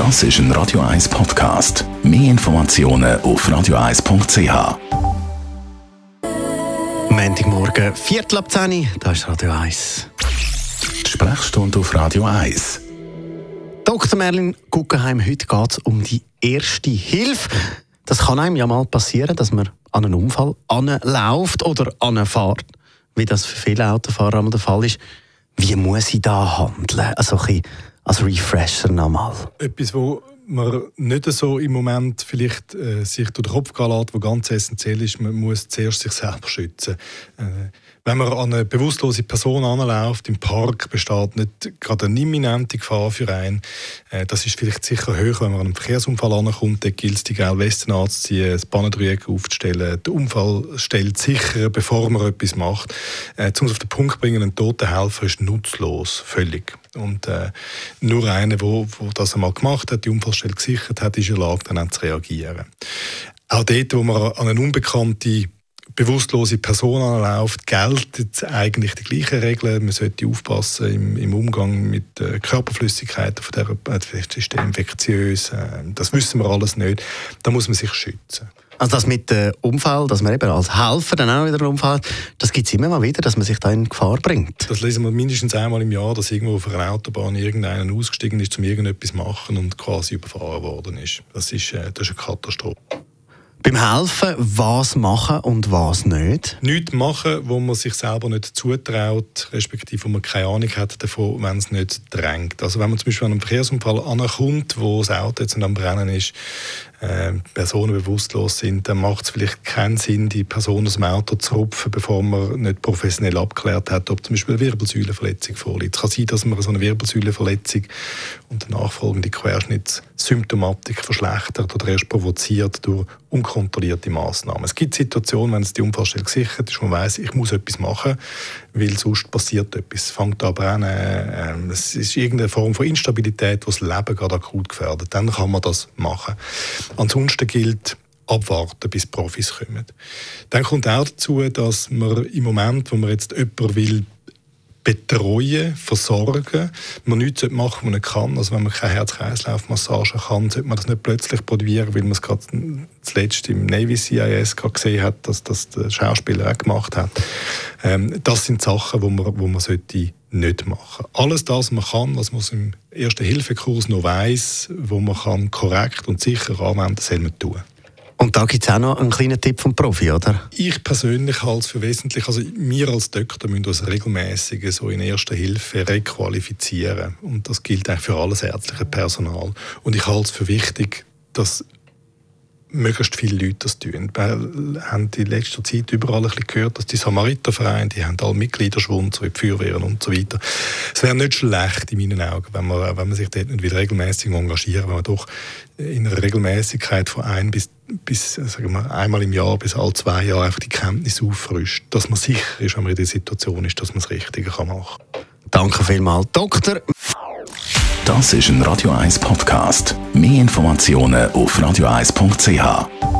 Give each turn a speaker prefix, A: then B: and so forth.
A: Das ist ein Radio 1 Podcast. Mehr Informationen auf radio1.ch.
B: Montagmorgen, Viertel ab 10 da ist Radio 1.
A: Die Sprechstunde auf Radio 1.
B: Dr. Merlin Guggenheim, heute geht es um die erste Hilfe. Das kann einem ja mal passieren, dass man an einen Unfall anläuft oder anfährt, wie das für viele Autofahrer einmal der Fall ist. Wie muss ich da handeln? Also ein bisschen als Refresher nochmal.
C: Etwas, wo man nicht so im Moment vielleicht äh, sich durch den Kopf gehen lässt, was ganz essentiell ist, man muss zuerst sich selber schützen. Äh, wenn man an eine bewusstlose Person anläuft, im Park besteht nicht gerade eine imminente Gefahr für einen. Äh, das ist vielleicht sicher höher, wenn man an einen Verkehrsunfall ankommt. Dann gilt es, die gelbe Westen anzuziehen, das Bahnendreieck aufzustellen, den Unfallstelle sichern, bevor man etwas macht. Äh, um es auf den Punkt zu bringen, ein toter Helfer ist nutzlos, völlig. Und äh, nur einer, der das einmal gemacht hat, die Unfallstelle gesichert hat, ist in der Lage, dann auch zu reagieren. Auch dort, wo man an eine unbekannte bewusstlose Person anläuft, gelten eigentlich die gleichen Regeln. Man sollte aufpassen im, im Umgang mit äh, Körperflüssigkeiten, von der, äh, vielleicht ist der infektiös, äh, das wissen wir alles nicht. Da muss man sich schützen.
B: Also das mit dem Unfall, dass man eben als Helfer dann auch wieder einen Unfall hat, das gibt es immer mal wieder, dass man sich da in Gefahr bringt.
C: Das lesen wir mindestens einmal im Jahr, dass irgendwo auf einer Autobahn irgendeiner ausgestiegen ist, um irgendetwas zu machen und quasi überfahren worden ist. Das ist, äh, das ist eine Katastrophe.
B: Beim Helfen, was machen und was nicht?
C: Nichts machen, wo man sich selber nicht zutraut, respektive wo man keine Ahnung hat davon, wenn es nicht drängt. Also wenn man zum Beispiel an einem Verkehrsunfall ankommt, wo das Auto jetzt am Brennen ist, äh, Personen bewusstlos sind, dann macht es vielleicht keinen Sinn, die Person aus dem Auto zu rupfen, bevor man nicht professionell abgeklärt hat, ob zum Beispiel eine Wirbelsäulenverletzung vorliegt. Es kann sein, dass man so eine Wirbelsäulenverletzung und eine nachfolgende Querschnittssymptomatik verschlechtert oder erst provoziert durch unkontrollierte Maßnahmen. Es gibt Situationen, wenn es die Unfallstelle gesichert ist, wo man weiß, ich muss etwas machen, weil sonst passiert etwas. Fängt an brennen, äh, es ist irgendeine Form von Instabilität, die das Leben gerade akut gefährdet. Dann kann man das machen. Ansonsten gilt, abwarten, bis Profis kommen. Dann kommt auch dazu, dass man im Moment, wo man jetzt jemanden will betreuen, versorgen, man nichts machen was man kann. Also wenn man keine Herz-Kreislauf-Massage kann, sollte man das nicht plötzlich probieren, weil man es gerade zuletzt im Navy CIS gesehen hat, dass das der Schauspieler auch gemacht hat. Ähm, das sind Sachen, wo man, wo man sollte nicht machen. Alles das, was man kann, was man im Erste-Hilfe-Kurs noch weiss, wo man kann korrekt und sicher anwenden, soll man tun.
B: Und da gibt es auch noch einen kleinen Tipp vom Profi, oder?
C: Ich persönlich halte es für wesentlich, also wir als Doktor müssen uns regelmäßig so in Erster Hilfe requalifizieren. Und das gilt eigentlich für alles ärztliche Personal. Und ich halte es für wichtig, dass möglichst viele Leute das tun. Wir haben in letzter Zeit überall ein bisschen gehört, dass die Samaritervereine, die haben alle Mitgliederschwund, so wie die Feuerwehren und so weiter. Es wäre nicht schlecht in meinen Augen, wenn man, wenn man sich dort nicht wieder regelmäßig engagiert, wenn man doch in einer Regelmäßigkeit von ein bis, bis sagen wir, einmal im Jahr bis alle zwei Jahre einfach die Kenntnis auffrischt, dass man sicher ist, wenn man in der Situation ist, dass man das Richtige machen kann.
B: Danke vielmals, Doktor.
A: Das ist ein Radio 1 Podcast. Mehr Informationen auf radio1.ch.